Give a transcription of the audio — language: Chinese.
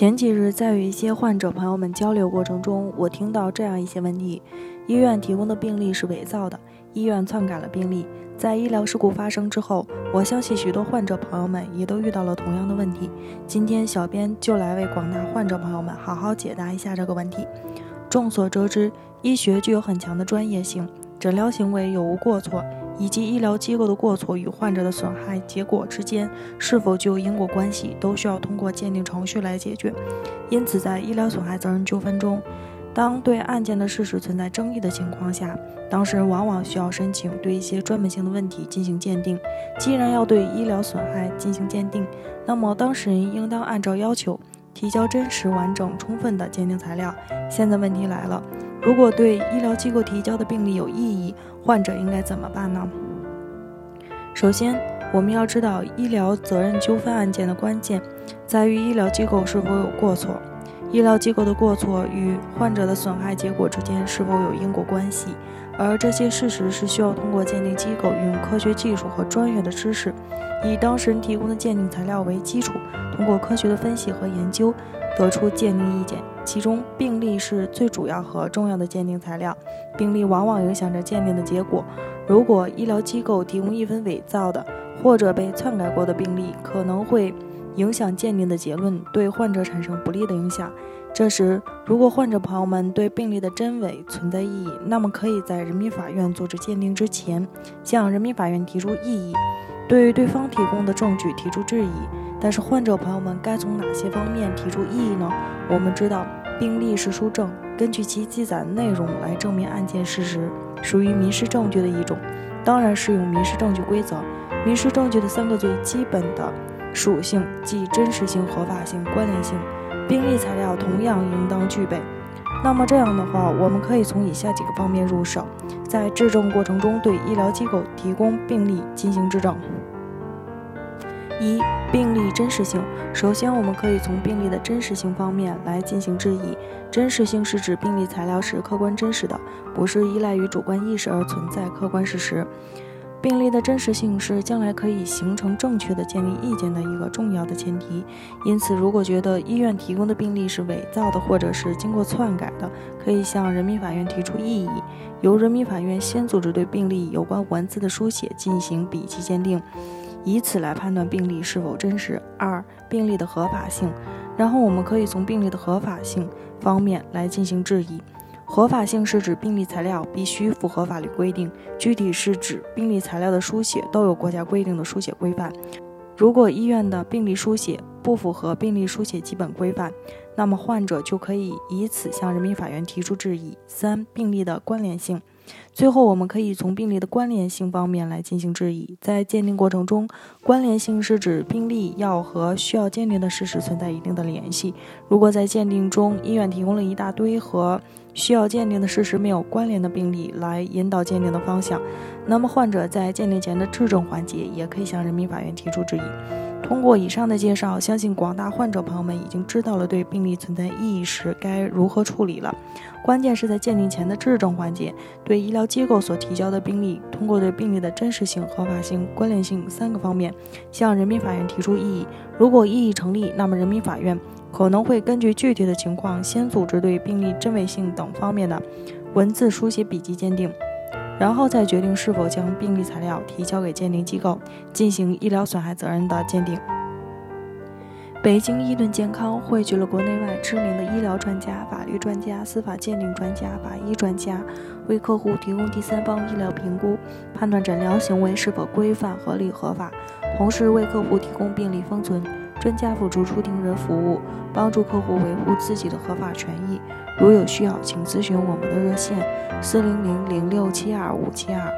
前几日在与一些患者朋友们交流过程中，我听到这样一些问题：医院提供的病历是伪造的，医院篡改了病历。在医疗事故发生之后，我相信许多患者朋友们也都遇到了同样的问题。今天，小编就来为广大患者朋友们好好解答一下这个问题。众所周知，医学具有很强的专业性，诊疗行为有无过错。以及医疗机构的过错与患者的损害结果之间是否具有因果关系，都需要通过鉴定程序来解决。因此，在医疗损害责任纠纷中，当对案件的事实存在争议的情况下，当事人往往需要申请对一些专门性的问题进行鉴定。既然要对医疗损害进行鉴定，那么当事人应当按照要求提交真实、完整、充分的鉴定材料。现在问题来了。如果对医疗机构提交的病历有异议，患者应该怎么办呢？首先，我们要知道医疗责任纠纷案件的关键在于医疗机构是否有过错，医疗机构的过错与患者的损害结果之间是否有因果关系，而这些事实是需要通过鉴定机构运用科学技术和专业的知识，以当事人提供的鉴定材料为基础，通过科学的分析和研究。得出鉴定意见，其中病历是最主要和重要的鉴定材料。病历往往影响着鉴定的结果。如果医疗机构提供一份伪造的或者被篡改过的病历，可能会影响鉴定的结论，对患者产生不利的影响。这时，如果患者朋友们对病历的真伪存在异议，那么可以在人民法院组织鉴定之前，向人民法院提出异议，对对方提供的证据提出质疑。但是患者朋友们该从哪些方面提出异议呢？我们知道，病历是书证，根据其记载的内容来证明案件事实，属于民事证据的一种，当然适用民事证据规则。民事证据的三个最基本的属性，即真实性、合法性、关联性，病历材料同样应当具备。那么这样的话，我们可以从以下几个方面入手，在质证过程中对医疗机构提供病历进行质证。一、病例真实性。首先，我们可以从病例的真实性方面来进行质疑。真实性是指病例材料是客观真实的，不是依赖于主观意识而存在客观事实。病例的真实性是将来可以形成正确的鉴定意见的一个重要的前提。因此，如果觉得医院提供的病例是伪造的，或者是经过篡改的，可以向人民法院提出异议，由人民法院先组织对病例有关文字的书写进行笔迹鉴定。以此来判断病例是否真实。二、病例的合法性。然后我们可以从病例的合法性方面来进行质疑。合法性是指病例材料必须符合法律规定，具体是指病例材料的书写都有国家规定的书写规范。如果医院的病例书写不符合病例书写基本规范，那么患者就可以以此向人民法院提出质疑。三、病例的关联性。最后，我们可以从病例的关联性方面来进行质疑。在鉴定过程中，关联性是指病例要和需要鉴定的事实存在一定的联系。如果在鉴定中，医院提供了一大堆和需要鉴定的事实没有关联的病例来引导鉴定的方向，那么患者在鉴定前的质证环节也可以向人民法院提出质疑。通过以上的介绍，相信广大患者朋友们已经知道了对病例存在异议时该如何处理了。关键是在鉴定前的质证环节，对医疗机构所提交的病例，通过对病例的真实性、合法性、关联性三个方面，向人民法院提出异议。如果异议成立，那么人民法院可能会根据具体的情况，先组织对病例真伪性等方面的文字书写笔记鉴定。然后再决定是否将病历材料提交给鉴定机构进行医疗损害责任的鉴定。北京医盾健康汇聚了国内外知名的医疗专家、法律专家、司法鉴定专家、法医专家，为客户提供第三方医疗评估，判断诊疗行为是否规范、合理、合法，同时为客户提供病历封存。专家辅助出庭人服务，帮助客户维护自己的合法权益。如有需要，请咨询我们的热线：四零零零六七二五七二。